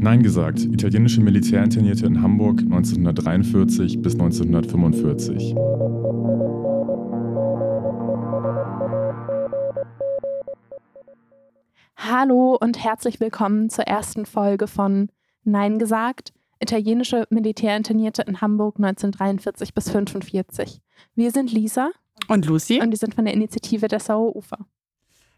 Nein gesagt, italienische Militärinternierte in Hamburg 1943 bis 1945. Hallo und herzlich willkommen zur ersten Folge von Nein gesagt, italienische Militärinternierte in Hamburg 1943 bis 1945. Wir sind Lisa und Lucy und die sind von der Initiative der Sauer Ufer.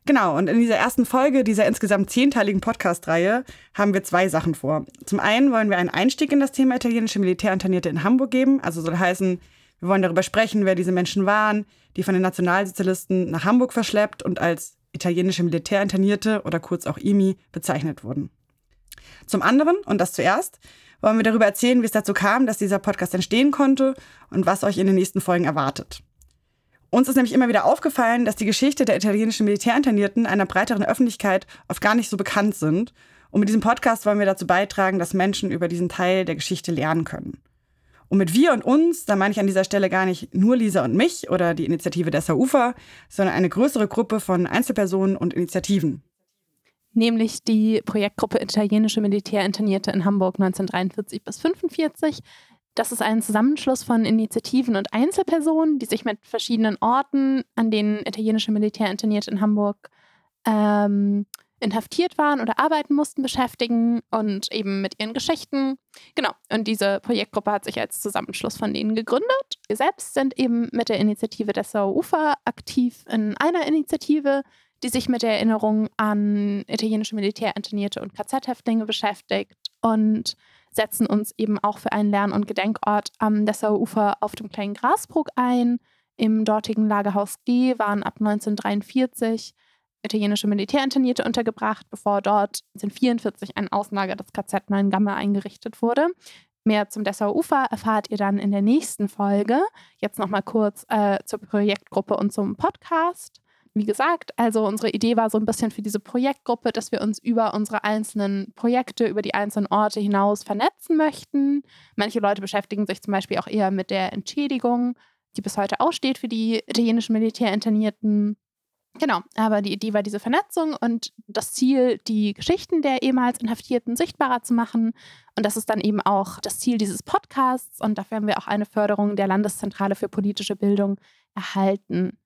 Genau, und in dieser ersten Folge dieser insgesamt zehnteiligen Podcast-Reihe haben wir zwei Sachen vor. Zum einen wollen wir einen Einstieg in das Thema italienische Militärinternierte in Hamburg geben. Also soll heißen, wir wollen darüber sprechen, wer diese Menschen waren, die von den Nationalsozialisten nach Hamburg verschleppt und als italienische Militärinternierte oder kurz auch IMI bezeichnet wurden. Zum anderen, und das zuerst, wollen wir darüber erzählen, wie es dazu kam, dass dieser Podcast entstehen konnte und was euch in den nächsten Folgen erwartet. Uns ist nämlich immer wieder aufgefallen, dass die Geschichte der italienischen Militärinternierten einer breiteren Öffentlichkeit oft gar nicht so bekannt sind. Und mit diesem Podcast wollen wir dazu beitragen, dass Menschen über diesen Teil der Geschichte lernen können. Und mit wir und uns, da meine ich an dieser Stelle gar nicht nur Lisa und mich oder die Initiative der Saufa, sondern eine größere Gruppe von Einzelpersonen und Initiativen. Nämlich die Projektgruppe Italienische Militärinternierte in Hamburg 1943 bis 1945, das ist ein Zusammenschluss von Initiativen und Einzelpersonen, die sich mit verschiedenen Orten, an denen italienische Militärinternierte in Hamburg ähm, inhaftiert waren oder arbeiten mussten, beschäftigen und eben mit ihren Geschichten. Genau, und diese Projektgruppe hat sich als Zusammenschluss von denen gegründet. Wir selbst sind eben mit der Initiative Dessau Ufer aktiv in einer Initiative, die sich mit der Erinnerung an italienische Militärinternierte und KZ-Häftlinge beschäftigt und setzen uns eben auch für einen Lern- und Gedenkort am Dessauer Ufer auf dem kleinen Grasbruck ein. Im dortigen Lagerhaus G waren ab 1943 italienische Militärinternierte untergebracht, bevor dort 1944 ein Außenlager des KZ Neuengamme eingerichtet wurde. Mehr zum Dessauer Ufer erfahrt ihr dann in der nächsten Folge. Jetzt nochmal kurz äh, zur Projektgruppe und zum Podcast wie gesagt, also unsere Idee war so ein bisschen für diese Projektgruppe, dass wir uns über unsere einzelnen Projekte, über die einzelnen Orte hinaus vernetzen möchten. Manche Leute beschäftigen sich zum Beispiel auch eher mit der Entschädigung, die bis heute aussteht für die italienischen Militärinternierten. Genau, aber die Idee war diese Vernetzung und das Ziel, die Geschichten der ehemals Inhaftierten sichtbarer zu machen. Und das ist dann eben auch das Ziel dieses Podcasts. Und dafür haben wir auch eine Förderung der Landeszentrale für politische Bildung erhalten.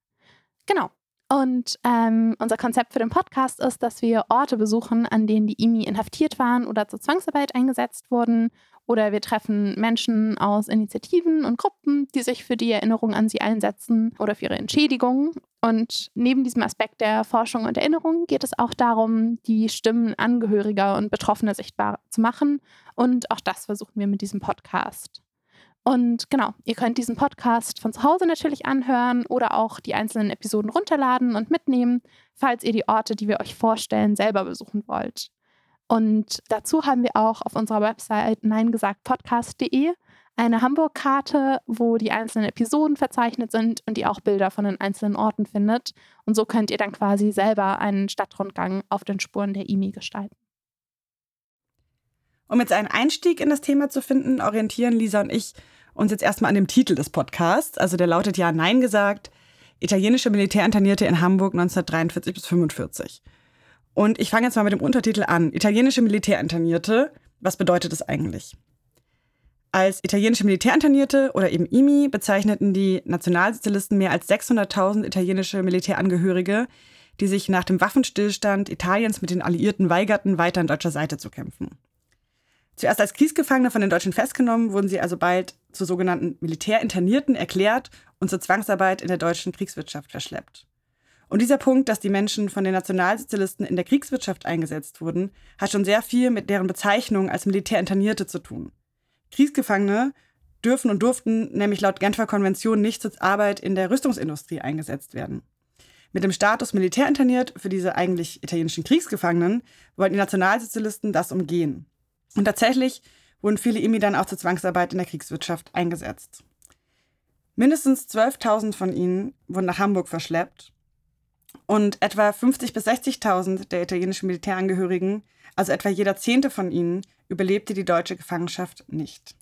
Genau, und ähm, unser Konzept für den Podcast ist, dass wir Orte besuchen, an denen die IMI inhaftiert waren oder zur Zwangsarbeit eingesetzt wurden. Oder wir treffen Menschen aus Initiativen und Gruppen, die sich für die Erinnerung an sie einsetzen oder für ihre Entschädigung. Und neben diesem Aspekt der Forschung und Erinnerung geht es auch darum, die Stimmen Angehöriger und Betroffener sichtbar zu machen. Und auch das versuchen wir mit diesem Podcast. Und genau, ihr könnt diesen Podcast von zu Hause natürlich anhören oder auch die einzelnen Episoden runterladen und mitnehmen, falls ihr die Orte, die wir euch vorstellen, selber besuchen wollt. Und dazu haben wir auch auf unserer Website neingesagtpodcast.de eine Hamburg-Karte, wo die einzelnen Episoden verzeichnet sind und ihr auch Bilder von den einzelnen Orten findet. Und so könnt ihr dann quasi selber einen Stadtrundgang auf den Spuren der IMI gestalten. Um jetzt einen Einstieg in das Thema zu finden, orientieren Lisa und ich uns jetzt erstmal an dem Titel des Podcasts. Also der lautet ja Nein gesagt, italienische Militärinternierte in Hamburg 1943 bis 45. Und ich fange jetzt mal mit dem Untertitel an. Italienische Militärinternierte, was bedeutet das eigentlich? Als italienische Militärinternierte oder eben IMI bezeichneten die Nationalsozialisten mehr als 600.000 italienische Militärangehörige, die sich nach dem Waffenstillstand Italiens mit den Alliierten weigerten, weiter an deutscher Seite zu kämpfen. Zuerst als Kriegsgefangene von den Deutschen festgenommen, wurden sie also bald zu sogenannten Militärinternierten erklärt und zur Zwangsarbeit in der deutschen Kriegswirtschaft verschleppt. Und dieser Punkt, dass die Menschen von den Nationalsozialisten in der Kriegswirtschaft eingesetzt wurden, hat schon sehr viel mit deren Bezeichnung als Militärinternierte zu tun. Kriegsgefangene dürfen und durften nämlich laut Genfer Konvention nicht zur Arbeit in der Rüstungsindustrie eingesetzt werden. Mit dem Status militärinterniert für diese eigentlich italienischen Kriegsgefangenen wollten die Nationalsozialisten das umgehen. Und tatsächlich wurden viele IMI dann auch zur Zwangsarbeit in der Kriegswirtschaft eingesetzt. Mindestens 12.000 von ihnen wurden nach Hamburg verschleppt und etwa 50.000 bis 60.000 der italienischen Militärangehörigen, also etwa jeder Zehnte von ihnen, überlebte die deutsche Gefangenschaft nicht.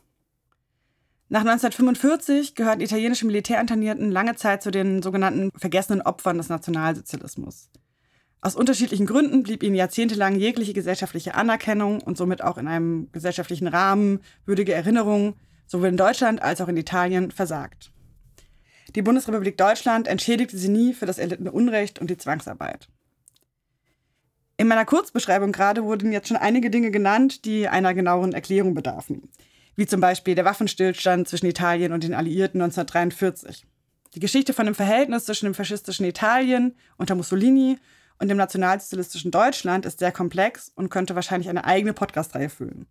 Nach 1945 gehörten italienische Militärinternierten lange Zeit zu den sogenannten vergessenen Opfern des Nationalsozialismus. Aus unterschiedlichen Gründen blieb ihnen jahrzehntelang jegliche gesellschaftliche Anerkennung und somit auch in einem gesellschaftlichen Rahmen würdige Erinnerung sowohl in Deutschland als auch in Italien versagt. Die Bundesrepublik Deutschland entschädigte sie nie für das erlittene Unrecht und die Zwangsarbeit. In meiner Kurzbeschreibung gerade wurden jetzt schon einige Dinge genannt, die einer genaueren Erklärung bedarfen, wie zum Beispiel der Waffenstillstand zwischen Italien und den Alliierten 1943. Die Geschichte von dem Verhältnis zwischen dem faschistischen Italien unter Mussolini und dem nationalsozialistischen Deutschland ist sehr komplex und könnte wahrscheinlich eine eigene Podcast-Reihe füllen.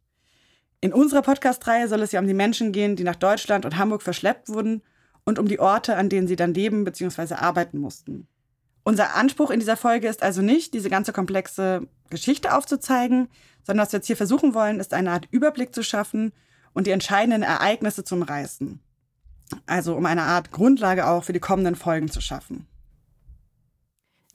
In unserer Podcast-Reihe soll es ja um die Menschen gehen, die nach Deutschland und Hamburg verschleppt wurden und um die Orte, an denen sie dann leben bzw. arbeiten mussten. Unser Anspruch in dieser Folge ist also nicht, diese ganze komplexe Geschichte aufzuzeigen, sondern was wir jetzt hier versuchen wollen, ist eine Art Überblick zu schaffen und die entscheidenden Ereignisse zu umreißen. Also um eine Art Grundlage auch für die kommenden Folgen zu schaffen.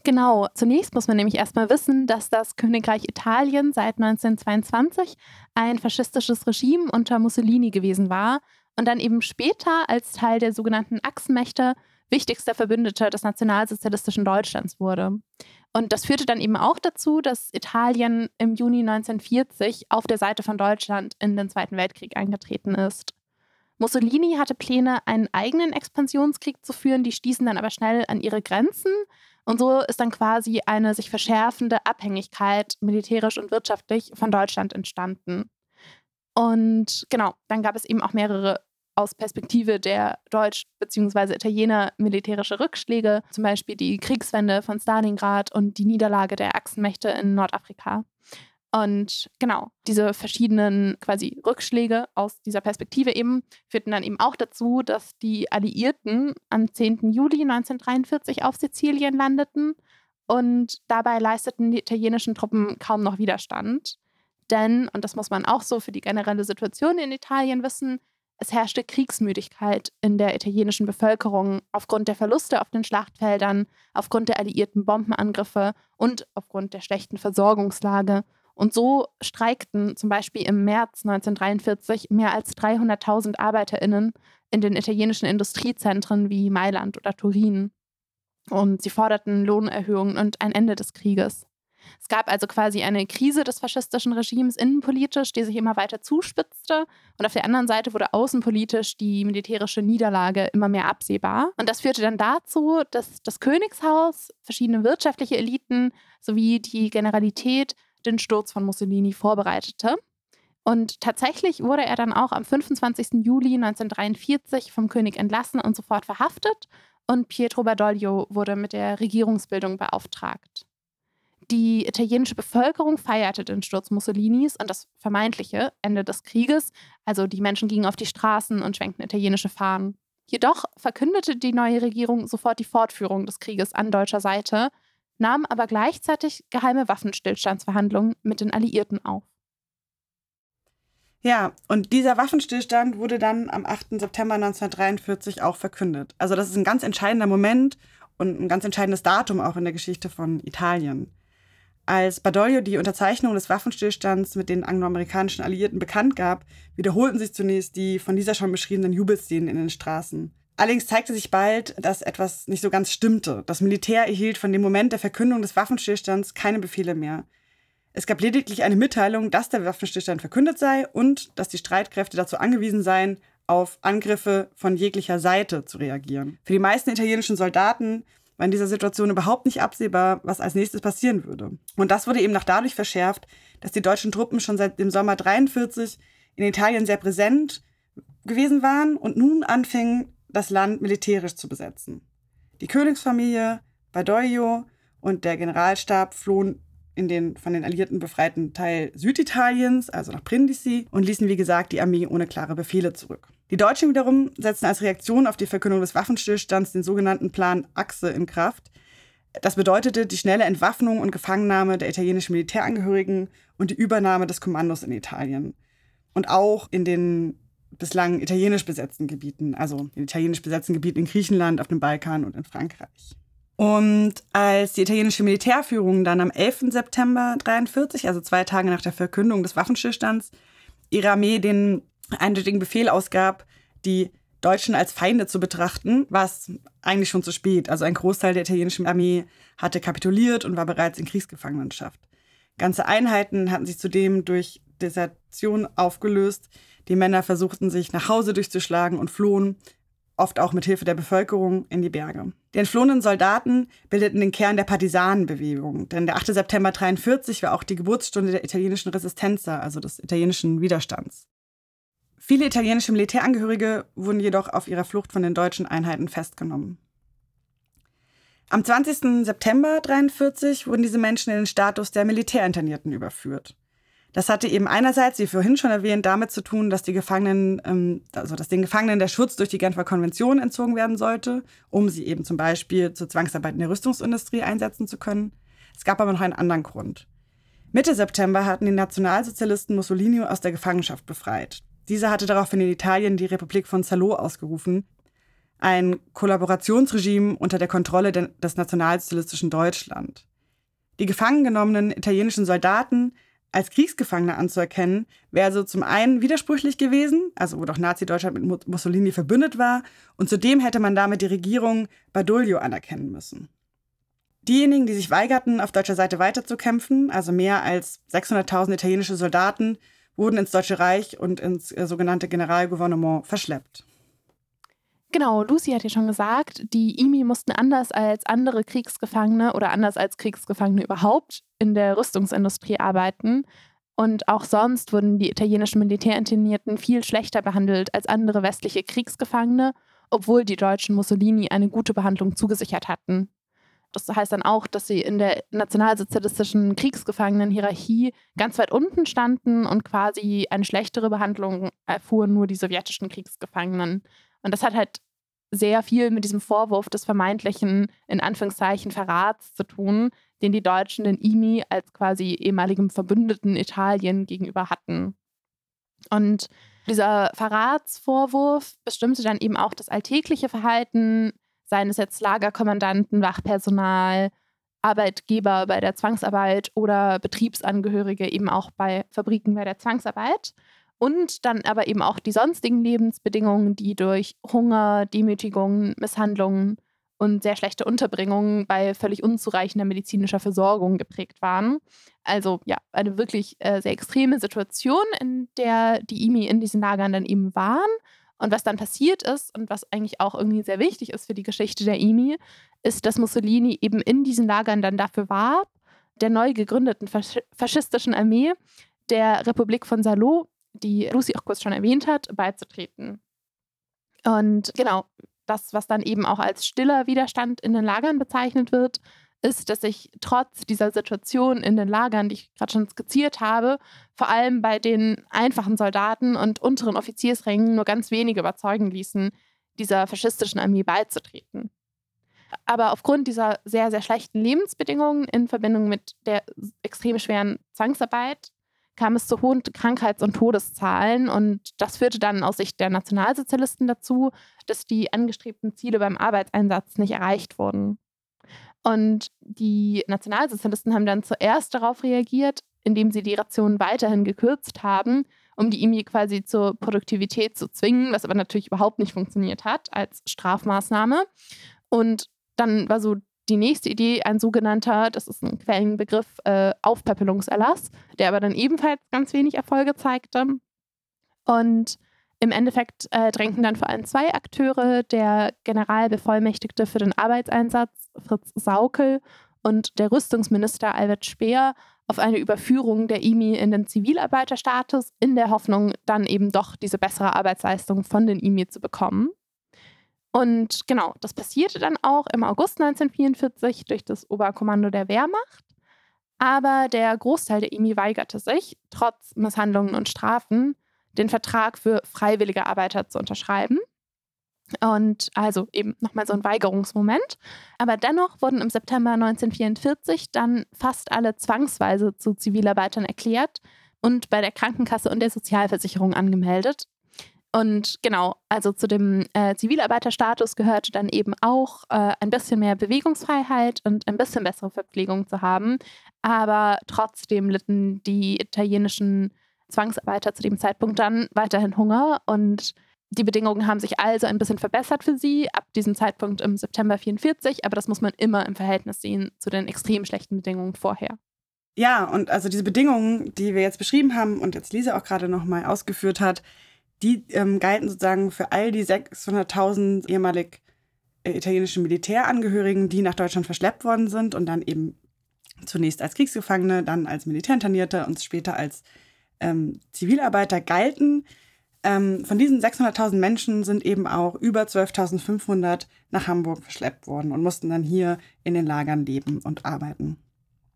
Genau, zunächst muss man nämlich erstmal wissen, dass das Königreich Italien seit 1922 ein faschistisches Regime unter Mussolini gewesen war und dann eben später als Teil der sogenannten Achsenmächte wichtigster Verbündeter des nationalsozialistischen Deutschlands wurde. Und das führte dann eben auch dazu, dass Italien im Juni 1940 auf der Seite von Deutschland in den Zweiten Weltkrieg eingetreten ist. Mussolini hatte Pläne, einen eigenen Expansionskrieg zu führen, die stießen dann aber schnell an ihre Grenzen und so ist dann quasi eine sich verschärfende Abhängigkeit militärisch und wirtschaftlich von Deutschland entstanden. Und genau, dann gab es eben auch mehrere aus Perspektive der Deutsch- bzw. Italiener militärische Rückschläge, zum Beispiel die Kriegswende von Stalingrad und die Niederlage der Achsenmächte in Nordafrika. Und genau, diese verschiedenen quasi Rückschläge aus dieser Perspektive eben führten dann eben auch dazu, dass die Alliierten am 10. Juli 1943 auf Sizilien landeten und dabei leisteten die italienischen Truppen kaum noch Widerstand. Denn, und das muss man auch so für die generelle Situation in Italien wissen, es herrschte Kriegsmüdigkeit in der italienischen Bevölkerung aufgrund der Verluste auf den Schlachtfeldern, aufgrund der alliierten Bombenangriffe und aufgrund der schlechten Versorgungslage und so streikten zum Beispiel im März 1943 mehr als 300.000 ArbeiterInnen in den italienischen Industriezentren wie Mailand oder Turin. Und sie forderten Lohnerhöhungen und ein Ende des Krieges. Es gab also quasi eine Krise des faschistischen Regimes innenpolitisch, die sich immer weiter zuspitzte. Und auf der anderen Seite wurde außenpolitisch die militärische Niederlage immer mehr absehbar. Und das führte dann dazu, dass das Königshaus, verschiedene wirtschaftliche Eliten sowie die Generalität den Sturz von Mussolini vorbereitete. Und tatsächlich wurde er dann auch am 25. Juli 1943 vom König entlassen und sofort verhaftet und Pietro Badoglio wurde mit der Regierungsbildung beauftragt. Die italienische Bevölkerung feierte den Sturz Mussolinis und das vermeintliche Ende des Krieges, also die Menschen gingen auf die Straßen und schwenkten italienische Fahnen. Jedoch verkündete die neue Regierung sofort die Fortführung des Krieges an deutscher Seite nahm aber gleichzeitig geheime Waffenstillstandsverhandlungen mit den Alliierten auf. Ja, und dieser Waffenstillstand wurde dann am 8. September 1943 auch verkündet. Also das ist ein ganz entscheidender Moment und ein ganz entscheidendes Datum auch in der Geschichte von Italien. Als Badoglio die Unterzeichnung des Waffenstillstands mit den angloamerikanischen Alliierten bekannt gab, wiederholten sich zunächst die von dieser schon beschriebenen Jubelszenen in den Straßen. Allerdings zeigte sich bald, dass etwas nicht so ganz stimmte. Das Militär erhielt von dem Moment der Verkündung des Waffenstillstands keine Befehle mehr. Es gab lediglich eine Mitteilung, dass der Waffenstillstand verkündet sei und dass die Streitkräfte dazu angewiesen seien, auf Angriffe von jeglicher Seite zu reagieren. Für die meisten italienischen Soldaten war in dieser Situation überhaupt nicht absehbar, was als nächstes passieren würde. Und das wurde eben noch dadurch verschärft, dass die deutschen Truppen schon seit dem Sommer 43 in Italien sehr präsent gewesen waren und nun anfingen, das Land militärisch zu besetzen. Die Königsfamilie, Badoglio und der Generalstab flohen in den von den Alliierten befreiten Teil Süditaliens, also nach Brindisi, und ließen, wie gesagt, die Armee ohne klare Befehle zurück. Die Deutschen wiederum setzten als Reaktion auf die Verkündung des Waffenstillstands den sogenannten Plan Achse in Kraft. Das bedeutete die schnelle Entwaffnung und Gefangennahme der italienischen Militärangehörigen und die Übernahme des Kommandos in Italien. Und auch in den bislang italienisch besetzten Gebieten, also in italienisch besetzten Gebieten in Griechenland, auf dem Balkan und in Frankreich. Und als die italienische Militärführung dann am 11. September 1943, also zwei Tage nach der Verkündung des Waffenstillstands, ihrer Armee den eindeutigen Befehl ausgab, die Deutschen als Feinde zu betrachten, war es eigentlich schon zu spät. Also ein Großteil der italienischen Armee hatte kapituliert und war bereits in Kriegsgefangenschaft. Ganze Einheiten hatten sich zudem durch Desertion aufgelöst. Die Männer versuchten sich nach Hause durchzuschlagen und flohen, oft auch mit Hilfe der Bevölkerung, in die Berge. Die entflohenen Soldaten bildeten den Kern der Partisanenbewegung, denn der 8. September 1943 war auch die Geburtsstunde der italienischen Resistenza, also des italienischen Widerstands. Viele italienische Militärangehörige wurden jedoch auf ihrer Flucht von den deutschen Einheiten festgenommen. Am 20. September 1943 wurden diese Menschen in den Status der Militärinternierten überführt. Das hatte eben einerseits, wie vorhin schon erwähnt, damit zu tun, dass die Gefangenen, ähm, also dass den Gefangenen der Schutz durch die Genfer Konvention entzogen werden sollte, um sie eben zum Beispiel zur Zwangsarbeit in der Rüstungsindustrie einsetzen zu können. Es gab aber noch einen anderen Grund. Mitte September hatten die Nationalsozialisten Mussolini aus der Gefangenschaft befreit. Dieser hatte daraufhin in Italien die Republik von Salo ausgerufen, ein Kollaborationsregime unter der Kontrolle des nationalsozialistischen Deutschland. Die gefangen genommenen italienischen Soldaten als Kriegsgefangene anzuerkennen, wäre also zum einen widersprüchlich gewesen, also wo doch Nazi-Deutschland mit Mussolini verbündet war, und zudem hätte man damit die Regierung Badoglio anerkennen müssen. Diejenigen, die sich weigerten, auf deutscher Seite weiterzukämpfen, also mehr als 600.000 italienische Soldaten, wurden ins Deutsche Reich und ins äh, sogenannte Generalgouvernement verschleppt. Genau, Lucy hat ja schon gesagt, die IMI mussten anders als andere Kriegsgefangene oder anders als Kriegsgefangene überhaupt in der Rüstungsindustrie arbeiten. Und auch sonst wurden die italienischen Militärinternierten viel schlechter behandelt als andere westliche Kriegsgefangene, obwohl die Deutschen Mussolini eine gute Behandlung zugesichert hatten. Das heißt dann auch, dass sie in der nationalsozialistischen Kriegsgefangenenhierarchie ganz weit unten standen und quasi eine schlechtere Behandlung erfuhren nur die sowjetischen Kriegsgefangenen. Und das hat halt sehr viel mit diesem Vorwurf des vermeintlichen, in Anführungszeichen, Verrats zu tun, den die Deutschen den IMI als quasi ehemaligem Verbündeten Italien gegenüber hatten. Und dieser Verratsvorwurf bestimmte dann eben auch das alltägliche Verhalten, seien es jetzt Lagerkommandanten, Wachpersonal, Arbeitgeber bei der Zwangsarbeit oder Betriebsangehörige eben auch bei Fabriken bei der Zwangsarbeit. Und dann aber eben auch die sonstigen Lebensbedingungen, die durch Hunger, Demütigungen, Misshandlungen und sehr schlechte Unterbringungen bei völlig unzureichender medizinischer Versorgung geprägt waren. Also ja, eine wirklich äh, sehr extreme Situation, in der die IMI in diesen Lagern dann eben waren. Und was dann passiert ist und was eigentlich auch irgendwie sehr wichtig ist für die Geschichte der IMI, ist, dass Mussolini eben in diesen Lagern dann dafür warb, der neu gegründeten fasch faschistischen Armee der Republik von Salo die Lucy auch kurz schon erwähnt hat, beizutreten. Und genau, das, was dann eben auch als stiller Widerstand in den Lagern bezeichnet wird, ist, dass sich trotz dieser Situation in den Lagern, die ich gerade schon skizziert habe, vor allem bei den einfachen Soldaten und unteren Offiziersrängen nur ganz wenige überzeugen ließen, dieser faschistischen Armee beizutreten. Aber aufgrund dieser sehr, sehr schlechten Lebensbedingungen in Verbindung mit der extrem schweren Zwangsarbeit kam es zu hohen Krankheits- und Todeszahlen. Und das führte dann aus Sicht der Nationalsozialisten dazu, dass die angestrebten Ziele beim Arbeitseinsatz nicht erreicht wurden. Und die Nationalsozialisten haben dann zuerst darauf reagiert, indem sie die Rationen weiterhin gekürzt haben, um die IMI quasi zur Produktivität zu zwingen, was aber natürlich überhaupt nicht funktioniert hat als Strafmaßnahme. Und dann war so die nächste Idee ein sogenannter, das ist ein Quellenbegriff, äh, Aufpäppelungserlass, der aber dann ebenfalls ganz wenig Erfolge zeigte. Und im Endeffekt äh, drängten dann vor allem zwei Akteure, der Generalbevollmächtigte für den Arbeitseinsatz Fritz Saukel und der Rüstungsminister Albert Speer, auf eine Überführung der IMI in den Zivilarbeiterstatus in der Hoffnung, dann eben doch diese bessere Arbeitsleistung von den IMI zu bekommen. Und genau, das passierte dann auch im August 1944 durch das Oberkommando der Wehrmacht. Aber der Großteil der IMI weigerte sich, trotz Misshandlungen und Strafen, den Vertrag für freiwillige Arbeiter zu unterschreiben. Und also eben nochmal so ein Weigerungsmoment. Aber dennoch wurden im September 1944 dann fast alle zwangsweise zu Zivilarbeitern erklärt und bei der Krankenkasse und der Sozialversicherung angemeldet, und genau, also zu dem äh, Zivilarbeiterstatus gehörte dann eben auch äh, ein bisschen mehr Bewegungsfreiheit und ein bisschen bessere Verpflegung zu haben. Aber trotzdem litten die italienischen Zwangsarbeiter zu dem Zeitpunkt dann weiterhin Hunger und Die Bedingungen haben sich also ein bisschen verbessert für sie ab diesem Zeitpunkt im September 44, aber das muss man immer im Verhältnis sehen zu den extrem schlechten Bedingungen vorher. Ja, und also diese Bedingungen, die wir jetzt beschrieben haben und jetzt Lisa auch gerade nochmal ausgeführt hat, die ähm, galten sozusagen für all die 600.000 ehemalig äh, italienischen Militärangehörigen, die nach Deutschland verschleppt worden sind und dann eben zunächst als Kriegsgefangene, dann als Militärinternierte und später als ähm, Zivilarbeiter galten. Ähm, von diesen 600.000 Menschen sind eben auch über 12.500 nach Hamburg verschleppt worden und mussten dann hier in den Lagern leben und arbeiten.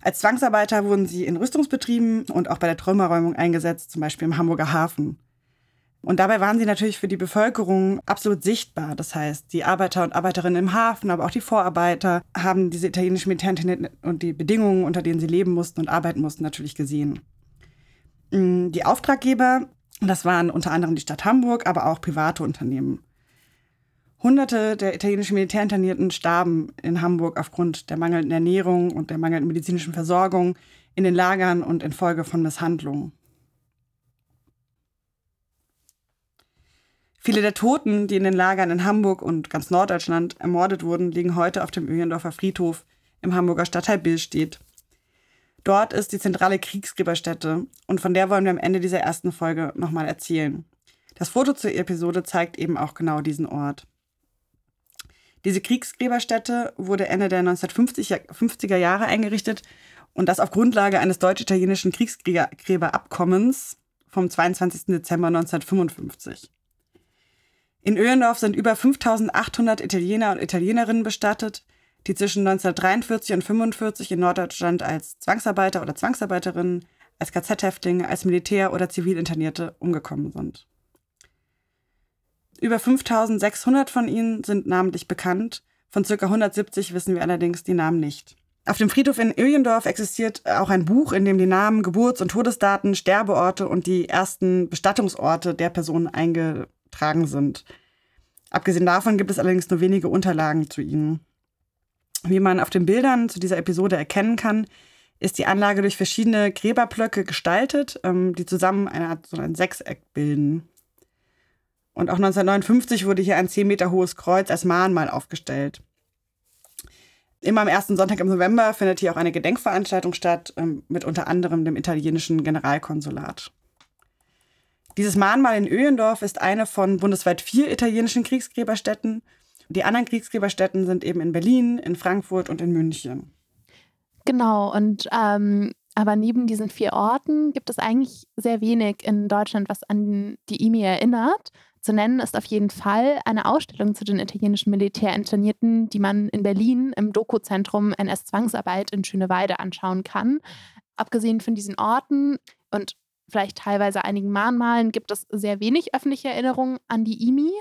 Als Zwangsarbeiter wurden sie in Rüstungsbetrieben und auch bei der Trümmerräumung eingesetzt, zum Beispiel im Hamburger Hafen. Und dabei waren sie natürlich für die Bevölkerung absolut sichtbar. Das heißt, die Arbeiter und Arbeiterinnen im Hafen, aber auch die Vorarbeiter haben diese italienischen Militärintendenten und die Bedingungen, unter denen sie leben mussten und arbeiten mussten, natürlich gesehen. Mm, die Auftraggeber, das waren unter anderem die Stadt Hamburg, aber auch private Unternehmen. Hunderte der italienischen Militärinternierten starben in Hamburg aufgrund der mangelnden Ernährung und der mangelnden medizinischen Versorgung in den Lagern und infolge von Misshandlungen. Viele der Toten, die in den Lagern in Hamburg und ganz Norddeutschland ermordet wurden, liegen heute auf dem Öhlendorfer Friedhof im Hamburger Stadtteil Billstedt. Dort ist die zentrale Kriegsgräberstätte und von der wollen wir am Ende dieser ersten Folge nochmal erzählen. Das Foto zur Episode zeigt eben auch genau diesen Ort. Diese Kriegsgräberstätte wurde Ende der 1950er Jahre eingerichtet und das auf Grundlage eines deutsch-italienischen Kriegsgräberabkommens vom 22. Dezember 1955. In Öhlendorf sind über 5800 Italiener und Italienerinnen bestattet, die zwischen 1943 und 1945 in Norddeutschland als Zwangsarbeiter oder Zwangsarbeiterinnen, als KZ-Häftlinge, als Militär- oder Zivilinternierte umgekommen sind. Über 5600 von ihnen sind namentlich bekannt, von ca. 170 wissen wir allerdings die Namen nicht. Auf dem Friedhof in Öhlendorf existiert auch ein Buch, in dem die Namen, Geburts- und Todesdaten, Sterbeorte und die ersten Bestattungsorte der Personen einge tragen sind. Abgesehen davon gibt es allerdings nur wenige Unterlagen zu ihnen. Wie man auf den Bildern zu dieser Episode erkennen kann, ist die Anlage durch verschiedene Gräberblöcke gestaltet, ähm, die zusammen eine Art so ein Sechseck bilden. Und auch 1959 wurde hier ein 10 Meter hohes Kreuz als Mahnmal aufgestellt. Immer am ersten Sonntag im November findet hier auch eine Gedenkveranstaltung statt, ähm, mit unter anderem dem italienischen Generalkonsulat. Dieses Mahnmal in Öhendorf ist eine von bundesweit vier italienischen Kriegsgräberstätten. Die anderen Kriegsgräberstätten sind eben in Berlin, in Frankfurt und in München. Genau, und ähm, aber neben diesen vier Orten gibt es eigentlich sehr wenig in Deutschland, was an die IMI erinnert. Zu nennen ist auf jeden Fall eine Ausstellung zu den italienischen Militärinternierten, die man in Berlin im Doku-Zentrum NS-Zwangsarbeit in Schöneweide anschauen kann. Abgesehen von diesen Orten und vielleicht teilweise einigen Mahnmalen gibt es sehr wenig öffentliche Erinnerungen an die IMI.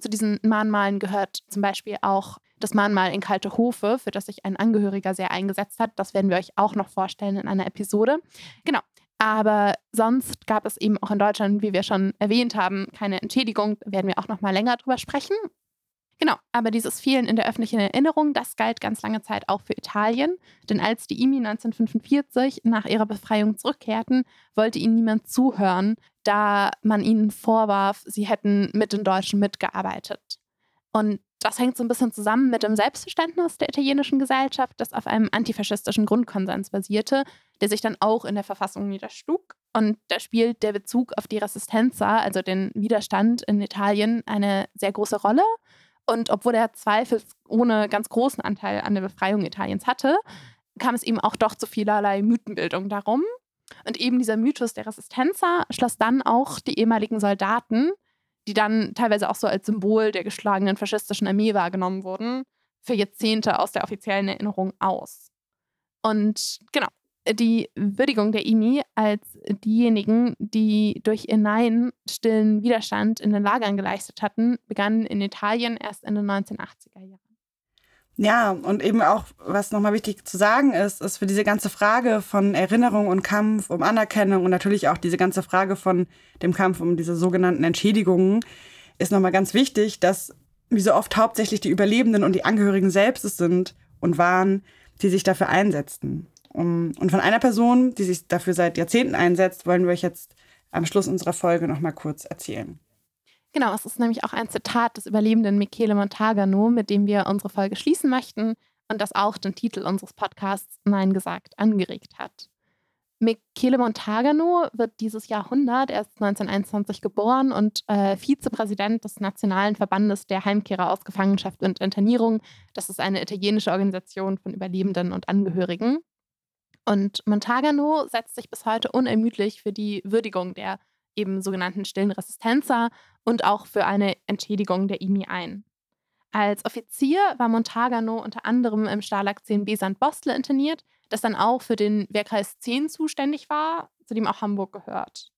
Zu diesen Mahnmalen gehört zum Beispiel auch das Mahnmal in Kalte Hofe, für das sich ein Angehöriger sehr eingesetzt hat. Das werden wir euch auch noch vorstellen in einer Episode. Genau. Aber sonst gab es eben auch in Deutschland, wie wir schon erwähnt haben, keine Entschädigung. Da werden wir auch noch mal länger drüber sprechen. Genau, aber dieses Fehlen in der öffentlichen Erinnerung, das galt ganz lange Zeit auch für Italien. Denn als die IMI 1945 nach ihrer Befreiung zurückkehrten, wollte ihnen niemand zuhören, da man ihnen vorwarf, sie hätten mit den Deutschen mitgearbeitet. Und das hängt so ein bisschen zusammen mit dem Selbstverständnis der italienischen Gesellschaft, das auf einem antifaschistischen Grundkonsens basierte, der sich dann auch in der Verfassung niederschlug. Und da spielt der Bezug auf die Resistenza, also den Widerstand in Italien, eine sehr große Rolle. Und obwohl er zweifelsohne ganz großen Anteil an der Befreiung Italiens hatte, kam es eben auch doch zu vielerlei Mythenbildung darum. Und eben dieser Mythos der Resistenza schloss dann auch die ehemaligen Soldaten, die dann teilweise auch so als Symbol der geschlagenen faschistischen Armee wahrgenommen wurden, für Jahrzehnte aus der offiziellen Erinnerung aus. Und genau, die Würdigung der IMI als diejenigen, die durch ihr Nein stillen Widerstand in den Lagern geleistet hatten, begann in Italien erst in den 1980er Jahren. Ja, und eben auch, was nochmal wichtig zu sagen ist, ist für diese ganze Frage von Erinnerung und Kampf um Anerkennung und natürlich auch diese ganze Frage von dem Kampf um diese sogenannten Entschädigungen, ist nochmal ganz wichtig, dass wie so oft hauptsächlich die Überlebenden und die Angehörigen selbst es sind und waren, die sich dafür einsetzten. Und von einer Person, die sich dafür seit Jahrzehnten einsetzt, wollen wir euch jetzt am Schluss unserer Folge noch mal kurz erzählen. Genau, es ist nämlich auch ein Zitat des Überlebenden Michele Montagano, mit dem wir unsere Folge schließen möchten und das auch den Titel unseres Podcasts Nein gesagt angeregt hat. Michele Montagano wird dieses Jahrhundert, er ist 1921 geboren und äh, Vizepräsident des Nationalen Verbandes der Heimkehrer aus Gefangenschaft und Internierung. Das ist eine italienische Organisation von Überlebenden und Angehörigen. Und Montagano setzt sich bis heute unermüdlich für die Würdigung der eben sogenannten stillen Resistenza und auch für eine Entschädigung der IMI ein. Als Offizier war Montagano unter anderem im Stalag 10b St. Bostel interniert, das dann auch für den Wehrkreis 10 zuständig war, zu dem auch Hamburg gehört.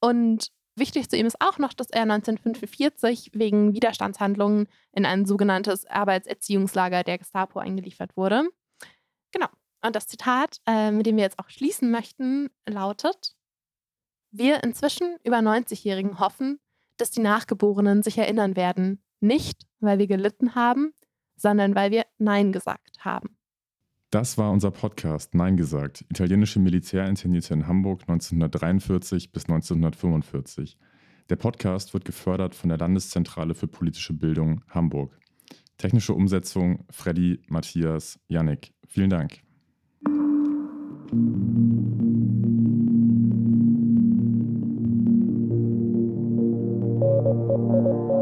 Und wichtig zu ihm ist auch noch, dass er 1945 wegen Widerstandshandlungen in ein sogenanntes Arbeitserziehungslager der Gestapo eingeliefert wurde. Genau. Und das Zitat, äh, mit dem wir jetzt auch schließen möchten, lautet: Wir inzwischen über 90-Jährigen hoffen, dass die Nachgeborenen sich erinnern werden, nicht, weil wir gelitten haben, sondern weil wir Nein gesagt haben. Das war unser Podcast Nein gesagt. Italienische Militärinternierte in Hamburg 1943 bis 1945. Der Podcast wird gefördert von der Landeszentrale für politische Bildung Hamburg. Technische Umsetzung Freddy, Matthias, Yannick. Vielen Dank. Thank you.